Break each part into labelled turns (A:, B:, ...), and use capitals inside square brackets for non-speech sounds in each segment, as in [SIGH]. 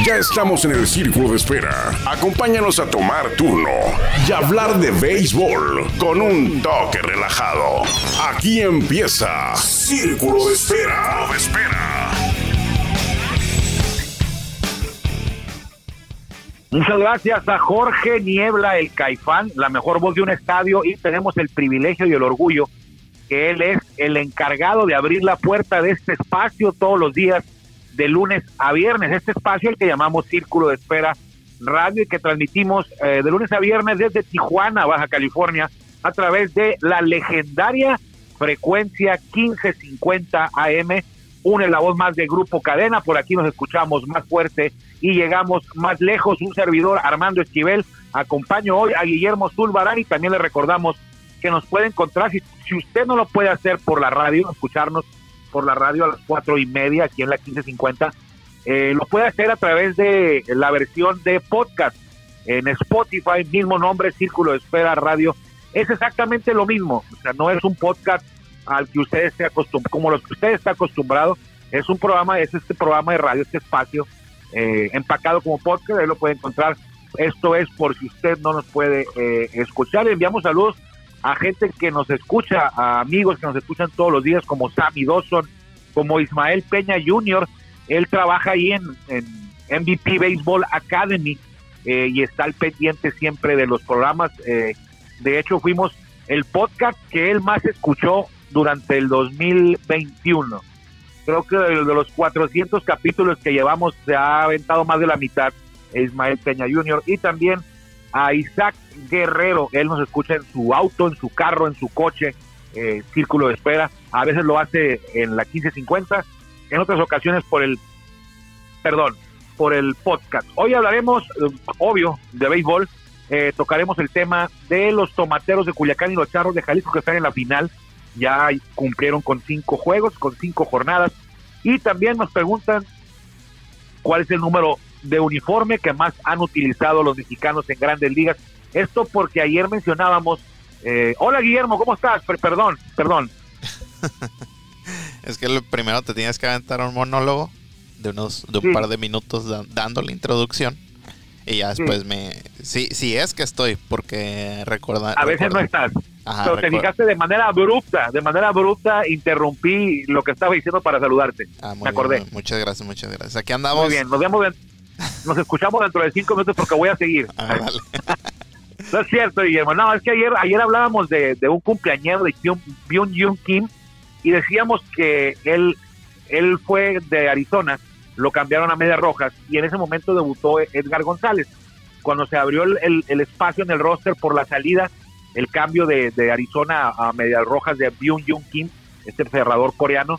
A: Ya estamos en el círculo de espera. Acompáñanos a tomar turno y hablar de béisbol con un toque relajado. Aquí empieza Círculo de Espera. Espera.
B: Muchas gracias a Jorge Niebla, el Caifán, la mejor voz de un estadio, y tenemos el privilegio y el orgullo que él es el encargado de abrir la puerta de este espacio todos los días de lunes a viernes, este espacio el que llamamos Círculo de Espera Radio y que transmitimos eh, de lunes a viernes desde Tijuana, Baja California, a través de la legendaria frecuencia 1550 AM. Une la voz más de Grupo Cadena, por aquí nos escuchamos más fuerte y llegamos más lejos. Un servidor, Armando Esquivel, acompaño hoy a Guillermo Zulbarán y también le recordamos que nos puede encontrar, si, si usted no lo puede hacer por la radio, escucharnos por la radio a las cuatro y media aquí en la 1550. Eh, lo puede hacer a través de la versión de podcast en Spotify, mismo nombre, Círculo de Espera Radio. Es exactamente lo mismo, o sea, no es un podcast al que usted esté acostumbrado, como los que usted está acostumbrado, es un programa, es este programa de radio, este espacio eh, empacado como podcast, ahí lo puede encontrar. Esto es por si usted no nos puede eh, escuchar. Le enviamos saludos a gente que nos escucha, a amigos que nos escuchan todos los días, como Sammy Dawson, como Ismael Peña Jr., él trabaja ahí en, MVP Baseball Academy eh, y está al pendiente siempre de los programas. Eh, de hecho, fuimos el podcast que él más escuchó durante el 2021. Creo que de, los 400 capítulos que llevamos se ha aventado más de la mitad Ismael Peña Jr. y también a Isaac Guerrero. Él nos escucha en su auto, en su carro, en su coche, eh, círculo de espera. A veces lo hace en la 1550, en otras ocasiones por el, perdón, por el podcast. Hoy hablaremos, eh, obvio, de béisbol. Eh, tocaremos el tema de los tomateros de Culiacán y los charros de Jalisco que están en la final. Ya cumplieron con cinco juegos, con cinco jornadas. Y también nos preguntan cuál es el número de uniforme que más han utilizado los mexicanos en grandes ligas. Esto porque ayer mencionábamos, eh, hola Guillermo, ¿cómo estás? perdón, perdón. [LAUGHS]
C: es que lo primero te tienes que aventar un monólogo de unos de un par de minutos dando la introducción y ya después me sí sí es que estoy porque recuerda
B: a veces no estás. Pero te fijaste de manera abrupta de manera abrupta interrumpí lo que estaba diciendo para saludarte. Ah, me acordé.
C: muchas gracias muchas gracias. Aquí andamos.
B: muy bien nos vemos nos escuchamos dentro de cinco minutos porque voy a seguir. Ah, [LAUGHS] no es cierto, Guillermo. No, es que ayer, ayer hablábamos de, un cumpleañero de Byung Jung Kim y decíamos que él, él fue de Arizona, lo cambiaron a Medias Rojas y en ese momento debutó Edgar González. Cuando se abrió el, espacio en el roster por la salida, el cambio de, Arizona a Medias Rojas de Byung Jung Kim, este cerrador coreano,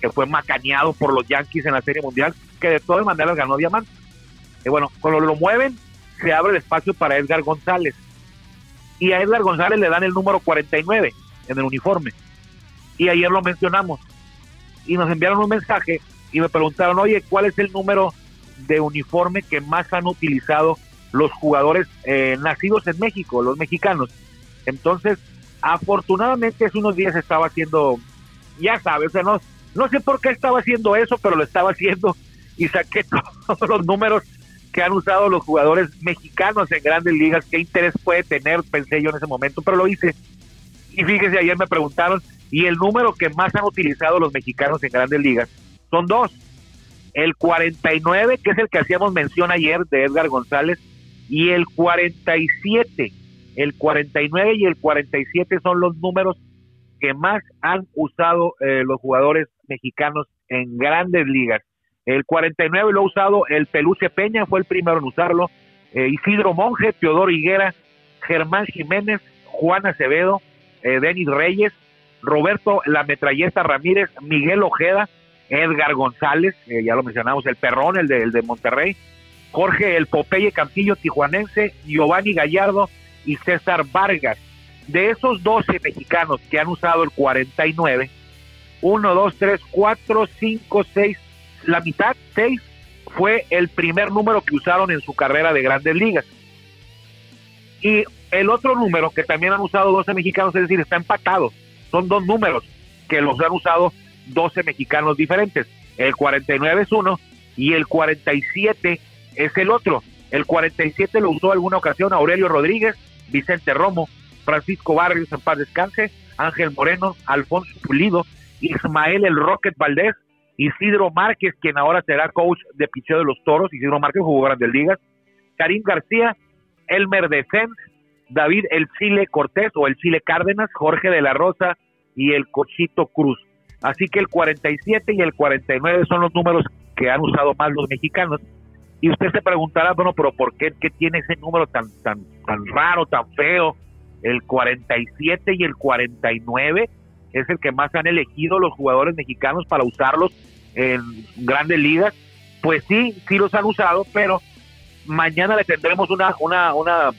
B: que fue macaneado por los Yankees en la Serie Mundial, que de todas maneras ganó diamante. Y bueno, cuando lo mueven, se abre el espacio para Edgar González. Y a Edgar González le dan el número 49 en el uniforme. Y ayer lo mencionamos. Y nos enviaron un mensaje y me preguntaron, oye, ¿cuál es el número de uniforme que más han utilizado los jugadores eh, nacidos en México, los mexicanos? Entonces, afortunadamente hace unos días estaba haciendo, ya sabes, o sea, no, no sé por qué estaba haciendo eso, pero lo estaba haciendo y saqué [LAUGHS] todos los números que han usado los jugadores mexicanos en grandes ligas, qué interés puede tener, pensé yo en ese momento, pero lo hice. Y fíjese, ayer me preguntaron, y el número que más han utilizado los mexicanos en grandes ligas son dos. El 49, que es el que hacíamos mención ayer de Edgar González, y el 47. El 49 y el 47 son los números que más han usado eh, los jugadores mexicanos en grandes ligas. El 49 lo ha usado el Peluche Peña, fue el primero en usarlo. Eh, Isidro Monge, Teodoro Higuera, Germán Jiménez, Juan Acevedo, eh, Denis Reyes, Roberto La Metralleta Ramírez, Miguel Ojeda, Edgar González, eh, ya lo mencionamos, el Perrón, el de, el de Monterrey, Jorge El Popeye Campillo Tijuanense, Giovanni Gallardo y César Vargas. De esos 12 mexicanos que han usado el 49, 1, 2, 3, 4, 5, 6, la mitad, seis, fue el primer número que usaron en su carrera de grandes ligas. Y el otro número que también han usado 12 mexicanos, es decir, está empatado. Son dos números que los han usado 12 mexicanos diferentes. El 49 es uno y el 47 es el otro. El 47 lo usó alguna ocasión Aurelio Rodríguez, Vicente Romo, Francisco Barrios, en paz descanse, Ángel Moreno, Alfonso Pulido, Ismael El Rocket Valdés, Isidro Márquez, quien ahora será coach de picheo de los toros, Isidro Márquez jugó grandes ligas, Karim García, Elmer Defense, David El Chile Cortés o El Chile Cárdenas, Jorge de la Rosa y el Cochito Cruz. Así que el 47 y el 49 son los números que han usado más los mexicanos. Y usted se preguntará, bueno, pero ¿por qué, qué tiene ese número tan, tan, tan raro, tan feo? El 47 y el 49 es el que más han elegido los jugadores mexicanos para usarlos en grandes ligas. Pues sí, sí los han usado, pero mañana le tendremos una, una, una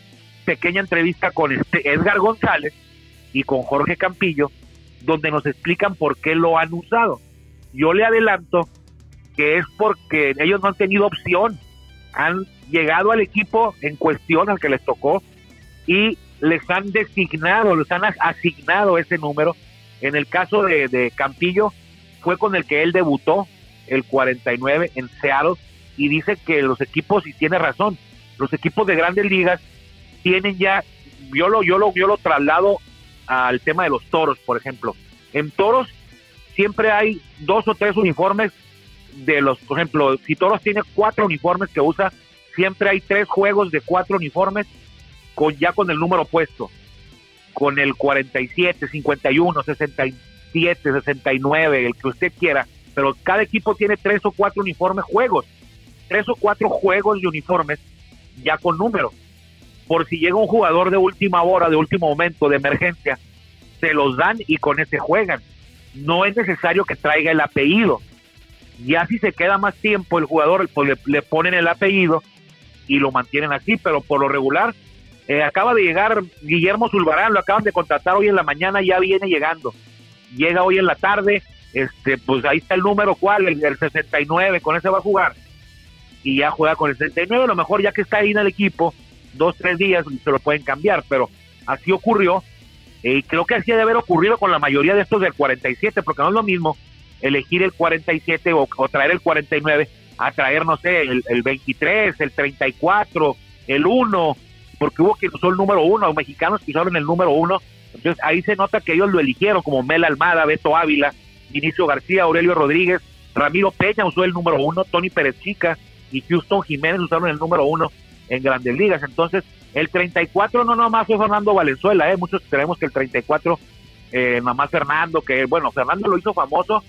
B: pequeña entrevista con este Edgar González y con Jorge Campillo, donde nos explican por qué lo han usado. Yo le adelanto que es porque ellos no han tenido opción, han llegado al equipo en cuestión al que les tocó y les han designado, les han asignado ese número. En el caso de, de Campillo, fue con el que él debutó, el 49 en Seattle, y dice que los equipos, y tiene razón, los equipos de grandes ligas tienen ya, yo lo, yo lo, yo lo traslado al tema de los toros, por ejemplo. En toros siempre hay dos o tres uniformes de los, por ejemplo, si toros tiene cuatro uniformes que usa, siempre hay tres juegos de cuatro uniformes con ya con el número puesto, con el 47, 51, 67, 69, el que usted quiera, pero cada equipo tiene tres o cuatro uniformes juegos, tres o cuatro juegos de uniformes ya con número por si llega un jugador de última hora, de último momento, de emergencia, se los dan y con ese juegan. No es necesario que traiga el apellido. Ya si se queda más tiempo el jugador, pues le, ponen el apellido y lo mantienen así, pero por lo regular, eh, acaba de llegar Guillermo Zulbarán, lo acaban de contratar hoy en la mañana, ya viene llegando. Llega hoy en la tarde, este, pues ahí está el número cuál, el, el 69, con ese va a jugar. Y ya juega con el 69, a lo mejor ya que está ahí en el equipo, dos, tres días se lo pueden cambiar, pero así ocurrió. Y creo que así debe haber ocurrido con la mayoría de estos del 47, porque no es lo mismo elegir el 47 o, traer el 49 a traer, no sé, el, el, 23, el 34, el 1, porque hubo quien usó el número 1, mexicanos que usaron el número 1. Entonces ahí se nota que ellos lo eligieron, como Mel Almada, Beto Ávila, Vinicio García, Aurelio Rodríguez, Ramiro Peña usó el número 1, Tony Pérez Chica y Houston Jiménez usaron el número 1 en grandes ligas. Entonces, el 34 no nomás fue Fernando Valenzuela, ¿eh? muchos creemos que el 34 eh, nomás Fernando, que bueno, Fernando lo hizo famoso,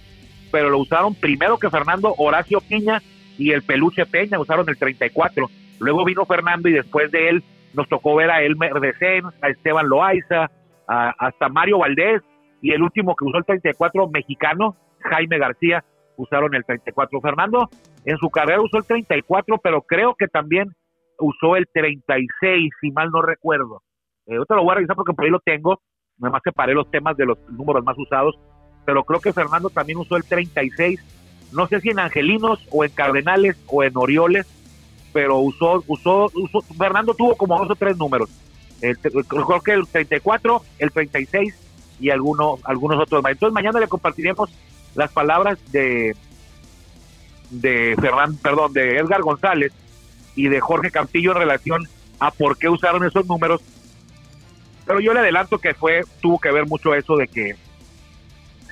B: pero lo usaron primero que Fernando Horacio Piña y el Peluche Peña usaron el 34. Luego vino Fernando y después de él nos tocó ver a Elmer Decen, a Esteban Loaiza, hasta Mario Valdés y el último que usó el 34 mexicano, Jaime García, usaron el 34. Fernando en su carrera usó el 34, pero creo que también usó el 36, si mal no recuerdo. Eh, yo te lo voy a revisar porque por ahí lo tengo, nada más separé los temas de los números más usados, pero creo que Fernando también usó el 36, no sé si en Angelinos o en Cardenales o en Orioles, pero usó, usó, usó Fernando tuvo como dos o tres números. Creo que el 34, el 36 y algunos, algunos otros más. Entonces mañana le compartiremos las palabras de de Ferran, perdón, de Edgar González, y de Jorge Campillo en relación a por qué usaron esos números. Pero yo le adelanto que fue, tuvo que ver mucho eso de que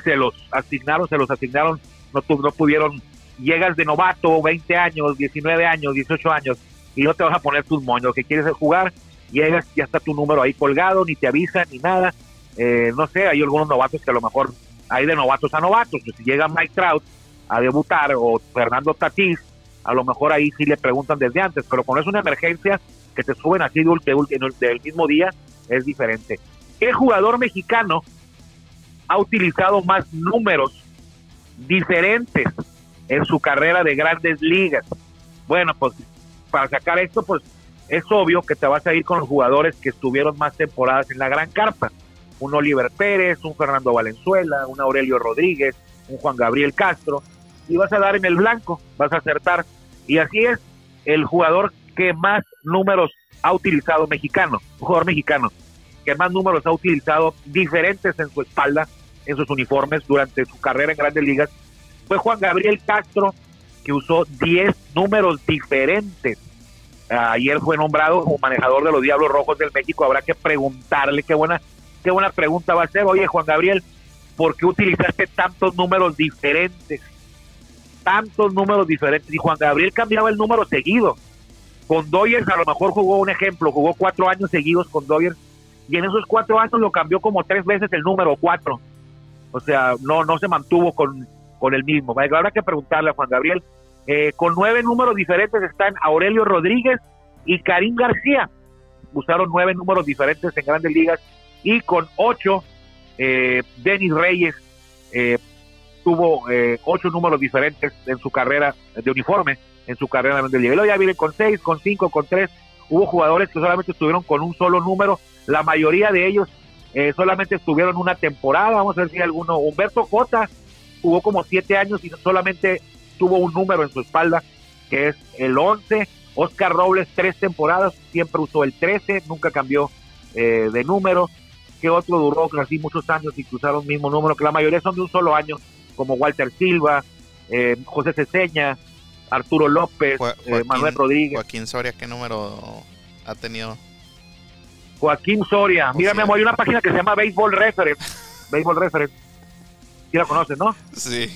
B: se los asignaron, se los asignaron, no, no pudieron, llegas de novato, 20 años, 19 años, 18 años, y no te vas a poner tus moños, que quieres jugar, llegas, ya está tu número ahí colgado, ni te avisan, ni nada. Eh, no sé, hay algunos novatos que a lo mejor hay de novatos a novatos, pues si llega Mike Trout a debutar o Fernando Tatís, a lo mejor ahí sí le preguntan desde antes, pero cuando es una emergencia que te suben así del mismo día, es diferente. ¿Qué jugador mexicano ha utilizado más números diferentes en su carrera de grandes ligas? Bueno, pues para sacar esto, pues es obvio que te vas a ir con los jugadores que estuvieron más temporadas en la gran carpa. Un Oliver Pérez, un Fernando Valenzuela, un Aurelio Rodríguez, un Juan Gabriel Castro, y vas a dar en el blanco, vas a acertar. Y así es el jugador que más números ha utilizado mexicano, un jugador mexicano, que más números ha utilizado diferentes en su espalda, en sus uniformes durante su carrera en grandes ligas, fue Juan Gabriel Castro que usó 10 números diferentes. Ayer fue nombrado como manejador de los Diablos Rojos del México. Habrá que preguntarle qué buena, qué pregunta va a ser. Oye, Juan Gabriel, ¿por qué utilizaste tantos números diferentes? Tantos números diferentes. Y Juan Gabriel cambiaba el número seguido. Con Doyers a lo mejor jugó un ejemplo, jugó cuatro años seguidos con Doyers y en esos cuatro años lo cambió como tres veces el número cuatro. O sea, no, no se mantuvo con, con el mismo. Habrá que preguntarle a Juan Gabriel. Eh, con nueve números diferentes están Aurelio Rodríguez y Karim García. Usaron nueve números diferentes en grandes ligas. Y con ocho, eh, Denis Reyes eh, tuvo eh, ocho números diferentes en su carrera de uniforme, en su carrera en Grandes Ligas. ya viene con seis, con cinco, con tres. Hubo jugadores que solamente estuvieron con un solo número. La mayoría de ellos eh, solamente estuvieron una temporada, vamos a ver si alguno, Humberto Cota jugó como siete años y solamente tuvo un número en su espalda, que es el 11, Oscar Robles tres temporadas, siempre usó el 13, nunca cambió eh, de número, que otro duró así muchos años y usaron el mismo número, que la mayoría son de un solo año, como Walter Silva, eh, José Ceseña, Arturo López, Manuel Rodríguez.
C: Joaquín Soria, ¿qué número ha tenido?
B: Joaquín Soria. Mira, me hay una página que se llama Baseball Reference. [LAUGHS] Baseball Reference. ¿Sí la conoces, no?
C: Sí.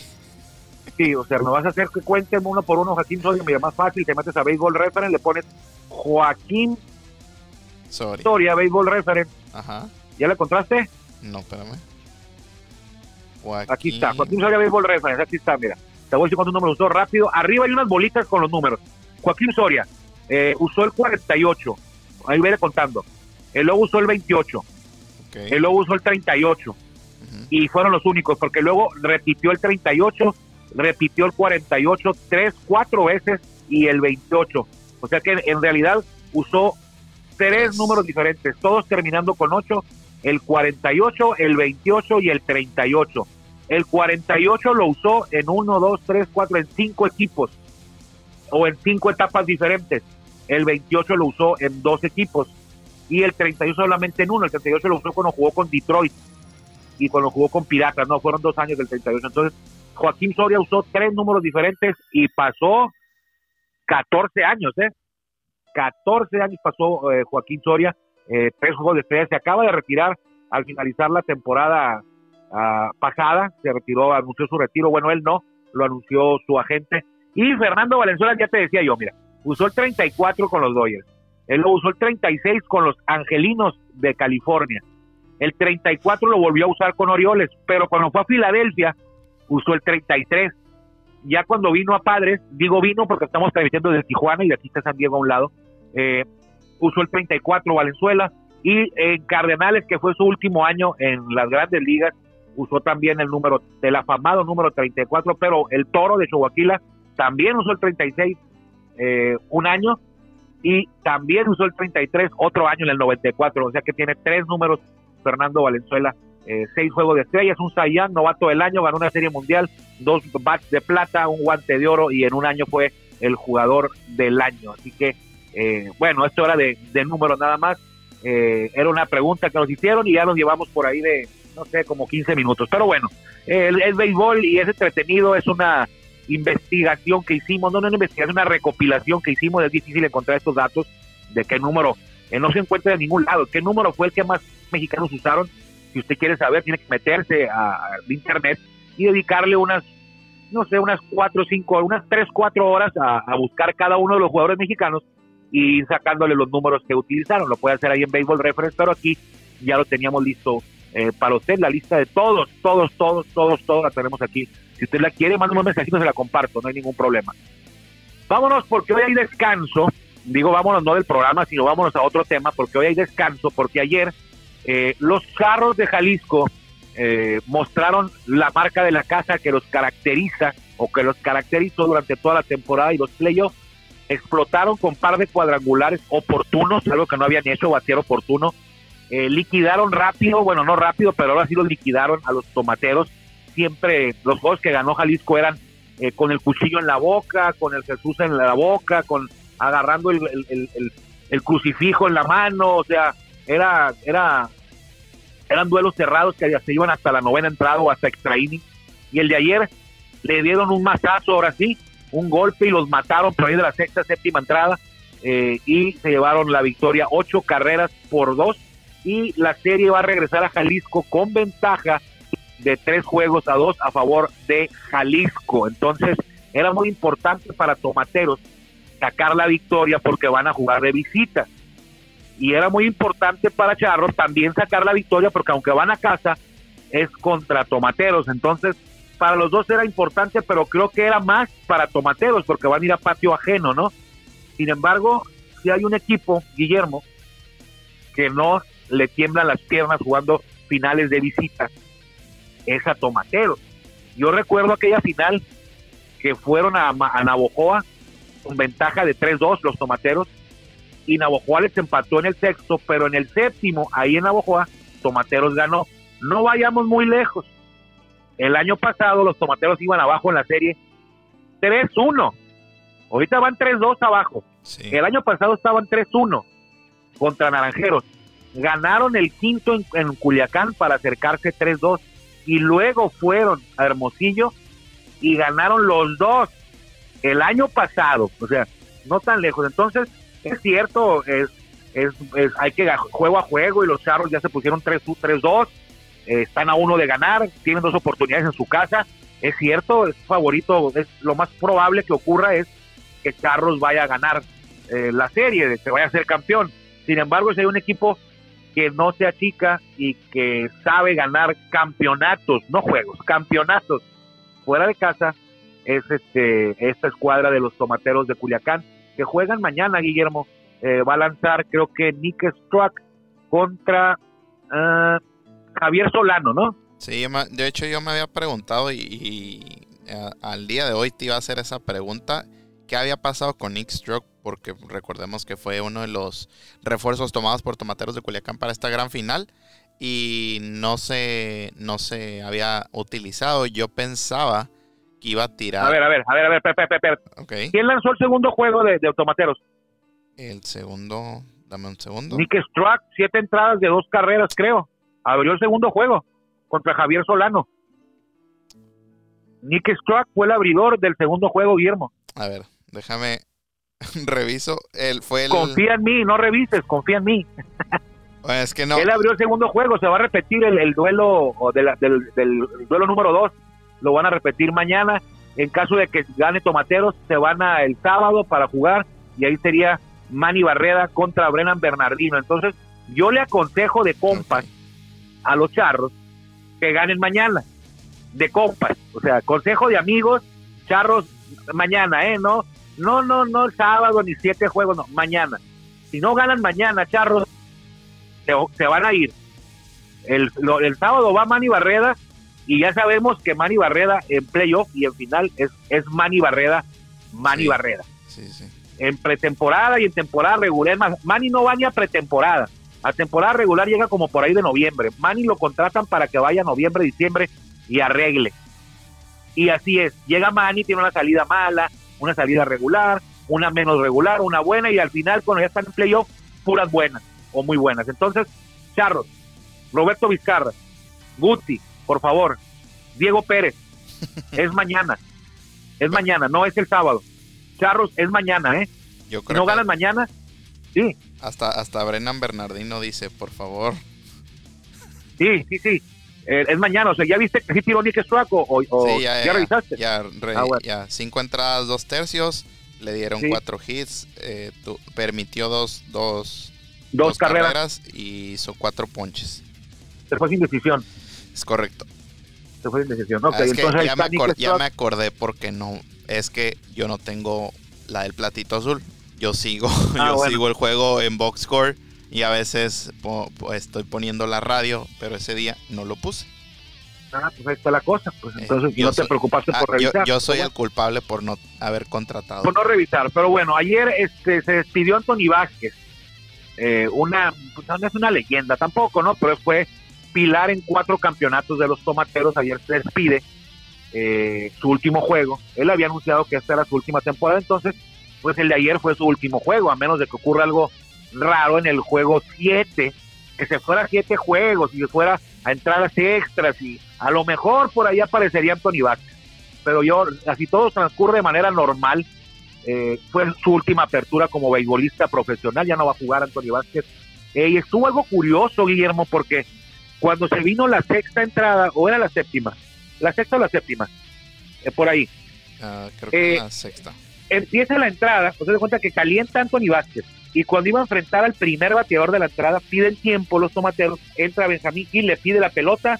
B: Sí, o sea, no vas a hacer que cuenten uno por uno Joaquín Soria. Mira, más fácil, te metes a Baseball Reference, le pones Joaquín Soria, Soria Baseball Reference. Ajá. ¿Ya le encontraste?
C: No, espérame.
B: Aquí está, Joaquín Soria Baseball Reference. Aquí está, mira. Te voy a decir cuántos números usó rápido. Arriba hay unas bolitas con los números. Joaquín Soria eh, usó el 48. Ahí viene contando. El luego usó el 28. Okay. El luego usó el 38. Y fueron los únicos, porque luego repitió el 38, repitió el 48 tres, cuatro veces y el 28. O sea que en realidad usó tres números diferentes, todos terminando con 8, el 48, el 28 y el 38. El 48 lo usó en 1, 2, 3, 4, en cinco equipos o en cinco etapas diferentes. El 28 lo usó en dos equipos y el 38 solamente en uno. El 38 lo usó cuando jugó con Detroit y cuando jugó con Piratas, no, fueron dos años del 38. Entonces, Joaquín Soria usó tres números diferentes y pasó 14 años, ¿eh? 14 años pasó eh, Joaquín Soria, eh, tres juegos de estrella, se acaba de retirar al finalizar la temporada ah, pasada, se retiró, anunció su retiro, bueno, él no, lo anunció su agente. Y Fernando Valenzuela, ya te decía yo, mira, usó el 34 con los Dodgers, él lo usó el 36 con los Angelinos de California. El 34 lo volvió a usar con Orioles, pero cuando fue a Filadelfia usó el 33. Ya cuando vino a Padres, digo vino porque estamos transmitiendo desde Tijuana y de aquí está San Diego a un lado, eh, usó el 34 Valenzuela y en Cardenales, que fue su último año en las grandes ligas, usó también el número del afamado número 34, pero el Toro de Chihuahua también usó el 36 eh, un año y también usó el 33 otro año en el 94, o sea que tiene tres números Fernando Valenzuela, eh, seis juegos de estrellas, un Sayán, novato del año, ganó una serie mundial, dos bats de plata, un guante de oro y en un año fue el jugador del año. Así que, eh, bueno, esto era de, números nada más. Eh, era una pregunta que nos hicieron y ya nos llevamos por ahí de, no sé, como 15 minutos. Pero bueno, el, el béisbol y es entretenido, es una investigación que hicimos, no, una investigación, una recopilación que hicimos, es difícil encontrar estos datos de qué número, eh, no se encuentra de ningún lado, qué número fue el que más mexicanos usaron. Si usted quiere saber, tiene que meterse a, internet y dedicarle unas, no sé, unas cuatro, cinco, unas tres, cuatro horas a, buscar cada uno de los jugadores mexicanos y ir sacándole los números que utilizaron. Lo puede hacer ahí en Baseball Reference, pero aquí ya lo teníamos listo eh, para usted, la lista de todos, todos, todos, todos, todos la tenemos aquí si usted la quiere, manda un mensajito, se la comparto, no hay ningún problema. Vámonos porque hoy hay descanso. Digo, vámonos no del programa, sino vámonos a otro tema, porque hoy hay descanso, porque ayer eh, los carros de Jalisco eh, mostraron la marca de la casa que los caracteriza o que los caracterizó durante toda la temporada y los playoffs. Explotaron con par de cuadrangulares oportunos, algo que no habían hecho, batear oportuno. Eh, liquidaron rápido, bueno, no rápido, pero ahora sí los liquidaron a los tomateros siempre los juegos que ganó Jalisco eran eh, con el cuchillo en la boca, con el Jesús en la boca, con agarrando el, el, crucifijo en la mano, o sea, era, era, eran duelos cerrados que se iban hasta la novena entrada o hasta extra inning. Y el de ayer le dieron un mazazo, ahora sí, un golpe y los mataron por ahí de la sexta, séptima entrada eh, y se llevaron la victoria, ocho carreras por dos y la serie va a regresar a Jalisco con ventaja de tres juegos a dos a favor de Jalisco. Entonces era muy importante para Tomateros sacar la victoria porque van a jugar de visita. Y era muy importante para Charros también sacar la victoria porque aunque van a casa es contra Tomateros. Entonces para los dos era importante, pero creo que era más para Tomateros porque van a ir a patio ajeno, ¿no? Sin embargo, si hay un equipo, Guillermo, que no le tiemblan las piernas jugando finales de visita, es a Tomateros. Yo recuerdo aquella final que fueron a, a Navojoa con ventaja de 3-2 los Tomateros y Navojoa les empató en el sexto, pero en el séptimo, ahí en Navojoa, Tomateros ganó. No vayamos muy lejos. El año pasado los Tomateros iban abajo en la serie 3-1 Ahorita van 3-2 abajo. El año pasado estaban 3-1 contra Naranjeros. Ganaron el quinto en, Culiacán para acercarse 3-2 y luego fueron a Hermosillo y ganaron los dos el año pasado. O sea, no tan lejos. Entonces, es cierto, es, es, hay que juego a juego y los charros ya se pusieron 3-2. Eh, están a uno de ganar, tienen dos oportunidades en su casa. Es cierto, es favorito, es lo más probable que ocurra es que Charros vaya a ganar eh, la serie, que vaya a ser campeón. Sin embargo, si hay un equipo que no se achica y que sabe ganar campeonatos, no juegos, campeonatos fuera de casa, es este esta escuadra de los tomateros de Culiacán, que juegan mañana, Guillermo. Eh, va a lanzar, creo que Nick Struck contra ah, Javier Solano, ¿no?
C: Sí, de hecho yo me había preguntado y, al día de hoy te iba a hacer esa pregunta qué había pasado con Nick Stroke, porque recordemos que fue uno de los refuerzos tomados por Tomateros de Culiacán para esta gran final y no se, no se había utilizado. Yo pensaba que iba a tirar.
B: A ver, a ver, a ver, a ver, per, okay. ¿Quién lanzó el segundo juego de, de Tomateros?
C: El segundo, dame un segundo.
B: Nick Stroke, siete entradas de dos carreras, creo. Abrió el segundo juego contra Javier Solano. Nick Stroke fue el abridor del segundo juego, Guillermo.
C: A ver, Déjame [LAUGHS] reviso. Él fue el...
B: Confía en mí, no revises, confía en mí.
C: es que no.
B: Él abrió el segundo juego, se va a repetir el, duelo del, del, duelo número 2. Lo van a repetir mañana. En caso de que gane Tomateros, se van a el sábado para jugar y ahí sería Manny Barreda contra Brennan Bernardino. Entonces, yo le aconsejo de compas a los charros que ganen mañana. De compas, o sea, consejo de amigos, charros mañana, ¿eh? No, no, no, no el sábado ni siete juegos, no, mañana. Si no ganan mañana, charros, se, van a ir. El, el sábado va Manny Barreda y ya sabemos que Manny Barreda en playoff y en final es, es Manny Barreda, Manny Barreda. En pretemporada y en temporada regular, Manny no va ni a pretemporada. A temporada regular llega como por ahí de noviembre. Manny lo contratan para que vaya noviembre, diciembre y arregle. Y así es, llega Manny, tiene una salida mala, una salida regular, una menos regular, una buena y al final cuando ya están en playoff, puras buenas o muy buenas. Entonces, Charros, Roberto Vizcarra, Guti, por favor, Diego Pérez, [LAUGHS] es mañana, es mañana, no es el sábado. Charros, es mañana, ¿eh? Yo creo no ganan mañana, sí.
C: Hasta, hasta Brennan Bernardino dice, por favor.
B: Sí, sí, sí. Eh, es mañana, o sea, ¿ya viste que sí tiró Nick o,
C: sí, ya, revisaste? Ya, ah, ya, cinco entradas, dos tercios, le dieron cuatro hits, eh, permitió dos, dos,
B: dos, carreras.
C: y hizo cuatro ponches.
B: Se fue sin decisión.
C: Es correcto.
B: Fue
C: es entonces ya, me ya me acordé porque no, es que yo no tengo la del platito azul. Yo sigo, [LAUGHS] ah, yo sigo el juego en box score y a veces estoy poniendo la radio, pero ese día no lo puse.
B: Ah, pues ahí está la cosa. Pues eh, entonces no te preocupaste por ah, revisar.
C: Yo, soy el culpable por no haber contratado.
B: Por no revisar. Pero bueno, ayer este, se despidió Anthony Vázquez. Eh, una, pues, no es una leyenda tampoco, ¿no? Pero fue pilar en cuatro campeonatos de los tomateros. Ayer se despide eh, su último juego. Él había anunciado que esta era su última temporada, entonces, pues el de ayer fue su último juego, a menos de que ocurra algo raro en el juego 7, que se fuera a 7 juegos y se fuera a entradas extras y a lo mejor por ahí aparecería Anthony Vázquez. pero yo, así todo transcurre de manera normal. Eh, fue su última apertura como beisbolista profesional, ya no va a jugar Antonio Vázquez. Eh, y estuvo algo curioso, Guillermo, porque cuando se vino la sexta entrada, o era la séptima, la sexta o la séptima, eh, por ahí.
C: Ah, creo que la sexta.
B: Empieza la entrada, se da cuenta que calienta Anthony Vázquez, y cuando iba a enfrentar al primer bateador de la entrada, piden tiempo los tomateros, entra Benjamín Gil, le pide la pelota,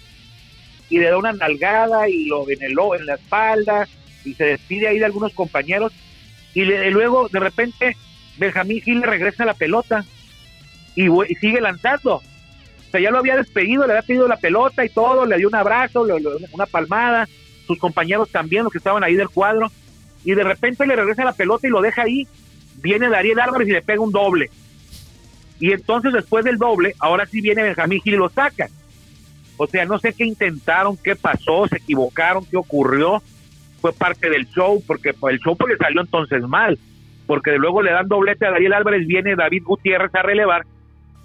B: y le da una nalgada y lo en, el, en la espalda y se despide ahí de algunos compañeros y, luego de repente Benjamín Gil le regresa la pelota y, sigue lanzando. O sea, ya lo había despedido, le había pedido la pelota y todo, le dio un abrazo, una palmada, sus compañeros también, los que estaban ahí del cuadro, y de repente le regresa la pelota y lo deja ahí. Viene Dariel Álvarez y le pega un doble. Y entonces después del doble, ahora sí viene Benjamín Gil y lo saca. O sea, no sé qué intentaron, qué pasó, se equivocaron, qué ocurrió. Fue parte del show, porque el show pues le salió entonces mal. Porque luego le dan doblete a Daniel Álvarez, viene David Gutiérrez a relevar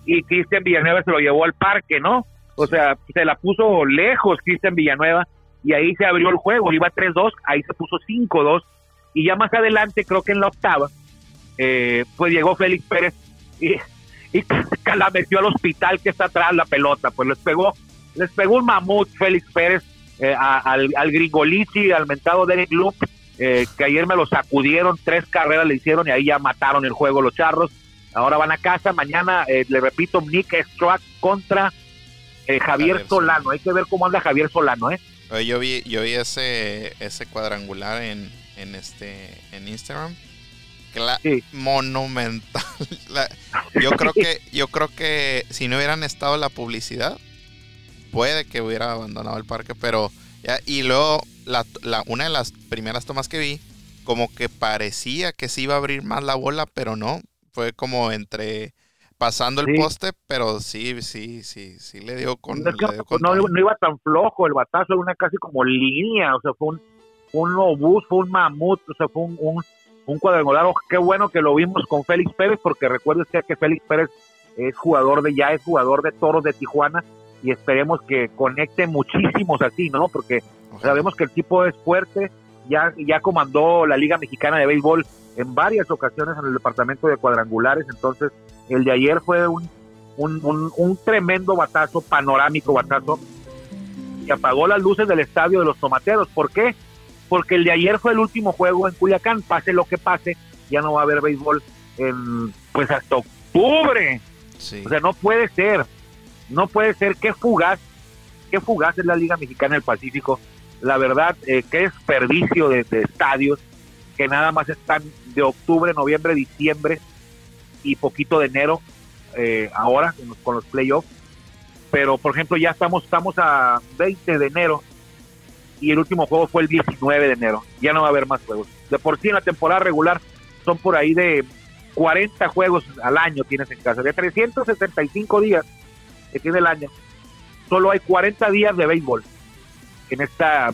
B: y Cristian Villanueva se lo llevó al parque, ¿no? O sea, se la puso lejos Cristian Villanueva y ahí se abrió el juego, iba 3-2, ahí se puso 5-2 y ya más adelante, creo que en la octava, eh, pues llegó Félix Pérez y, y [LAUGHS] la metió al hospital que está atrás la pelota, pues les pegó les pegó un mamut Félix Pérez eh, al, al Gringoliti, al mentado Derek Loop, eh, que ayer me lo sacudieron, tres carreras le hicieron y ahí ya mataron el juego los charros. Ahora van a casa, mañana, eh, le repito, Nick Struck contra Javier, Solano. Hay que ver cómo anda Javier Solano, ¿eh?
C: yo vi, yo vi ese, ese cuadrangular en, en, este, en Instagram. Monumental. [LAUGHS] yo [LAUGHS] creo que yo creo que si no hubieran estado la publicidad, puede que hubiera abandonado el parque, pero ya, y luego la, una de las primeras tomas que vi, como que parecía que se iba a abrir más la bola, pero no, fue como entre pasando el poste, pero sí, sí, sí, sí le dio con,
B: no, no, iba tan flojo el batazo, era una casi como línea, o sea, fue un, un obús, fue un mamut, o sea, fue un, un, un cuadrangular, qué bueno que lo vimos con Félix Pérez, porque recuerde usted que Félix Pérez es jugador de, ya es jugador de Toros de Tijuana, y esperemos que conecte muchísimos así, ¿no? Porque sabemos que el tipo es fuerte, ya, ya comandó la Liga Mexicana de Béisbol en varias ocasiones en el departamento de cuadrangulares, entonces el de ayer fue un, un, un, tremendo batazo, panorámico batazo, y apagó las luces del estadio de los tomateros. ¿Por qué? Porque el de ayer fue el último juego en Culiacán, pase lo que pase, ya no va a haber béisbol en, pues hasta octubre. O sea, no puede ser. No puede ser, qué fugaz, qué fugaz es la Liga Mexicana del Pacífico. La verdad, eh, qué desperdicio de, estadios que nada más están de octubre, noviembre, diciembre y poquito de enero eh, ahora con los, playoffs. Pero, por ejemplo, ya estamos, estamos a 20 de enero y el último juego fue el 19 de enero. Ya no va a haber más juegos. De por sí en la temporada regular son por ahí de 40 juegos al año tienes en casa. De 365 días que tiene el año, solo hay 40 días de béisbol en esta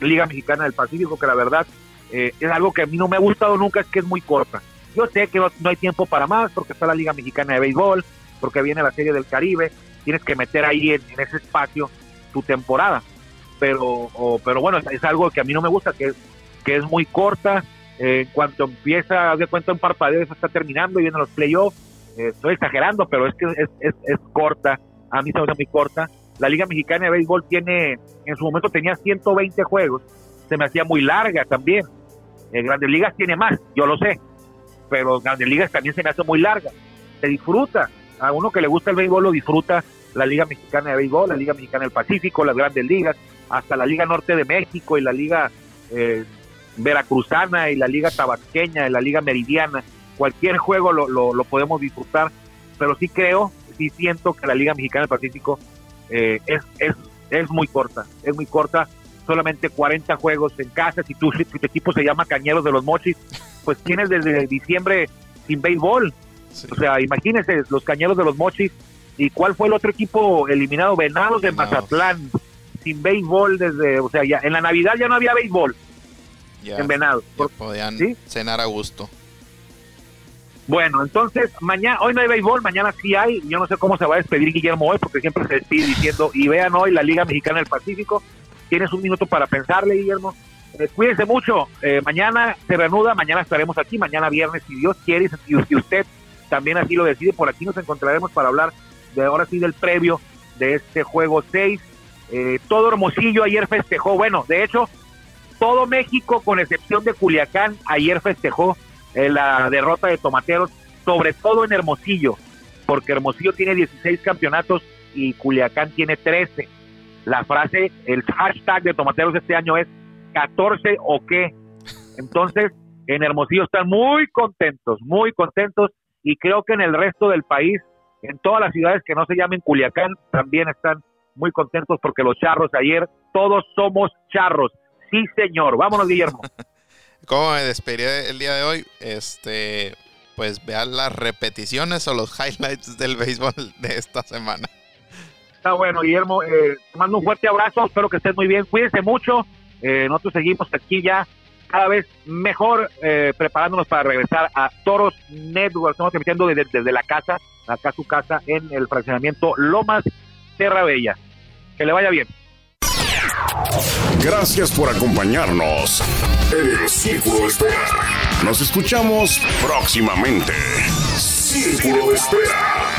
B: Liga Mexicana del Pacífico, que la verdad eh, es algo que a mí no me ha gustado nunca, es que es muy corta. Yo sé que no, hay tiempo para más, porque está la Liga Mexicana de Béisbol, porque viene la Serie del Caribe, tienes que meter ahí en, ese espacio tu temporada. Pero, pero bueno, es, algo que a mí no me gusta, que, que es muy corta. Eh, en cuanto empieza, de cuenta un parpadeo, se está terminando y vienen los playoffs. Eh, estoy exagerando, pero es que es, es, es corta a mí se me hace muy corta. La Liga Mexicana de Béisbol tiene, en su momento tenía 120 juegos, se me hacía muy larga también. En Grandes Ligas tiene más, yo lo sé, pero Grandes Ligas también se me hace muy larga. Se disfruta, a uno que le gusta el béisbol lo disfruta la Liga Mexicana de Béisbol, la Liga Mexicana del Pacífico, las Grandes Ligas, hasta la Liga Norte de México y la Liga eh, Veracruzana y la Liga Tabasqueña y la Liga Meridiana. Cualquier juego lo, lo, lo podemos disfrutar, pero sí creo sí siento que la Liga Mexicana del Pacífico eh, es, es, es muy corta, es muy corta, solamente 40 juegos en casa, si tu, si tu equipo se llama Cañeros de los Mochis, pues tienes desde diciembre sin béisbol, o sea, imagínense los Cañeros de los Mochis, y cuál fue el otro equipo eliminado, Venados de Mazatlán, sin béisbol desde, o sea, ya en la Navidad ya no había béisbol en Venados.
C: podían cenar a gusto.
B: Bueno, entonces, mañana, hoy no hay béisbol, mañana sí hay. Yo no sé cómo se va a despedir Guillermo hoy, porque siempre se despide diciendo, y vean hoy la Liga Mexicana del Pacífico. Tienes un minuto para pensarle, Guillermo. eh, cuídense mucho. Eh, mañana se reanuda, mañana estaremos aquí, mañana viernes, si Dios quiere, y si usted también así lo decide, por aquí nos encontraremos para hablar de ahora sí del previo de este juego 6. Eh, todo Hermosillo ayer festejó, bueno, de hecho, todo México, con excepción de Culiacán, ayer festejó la derrota de Tomateros, sobre todo en Hermosillo, porque Hermosillo tiene 16 campeonatos y Culiacán tiene 13. La frase, el hashtag de Tomateros este año es 14 o qué. Entonces, en Hermosillo están muy contentos, muy contentos y creo que en el resto del país, en todas las ciudades que no se llamen Culiacán, también están muy contentos porque los charros ayer, todos somos charros. Sí, señor. Vámonos, Guillermo. [LAUGHS]
C: ¿Cómo me despedí el día de hoy? Este, pues vean las repeticiones o los highlights del béisbol de esta semana.
B: Está bueno, Guillermo. Eh, te mando un fuerte abrazo. Espero que estés muy bien. Cuídense mucho. Eh, nosotros seguimos aquí ya cada vez mejor eh, preparándonos para regresar a Toros Network. Estamos emitiendo desde, desde la casa, acá su casa, en el fraccionamiento Lomas Terra Bella. Que le vaya bien.
A: Gracias por acompañarnos en el Círculo de Espera. Nos escuchamos próximamente. Círculo de Espera.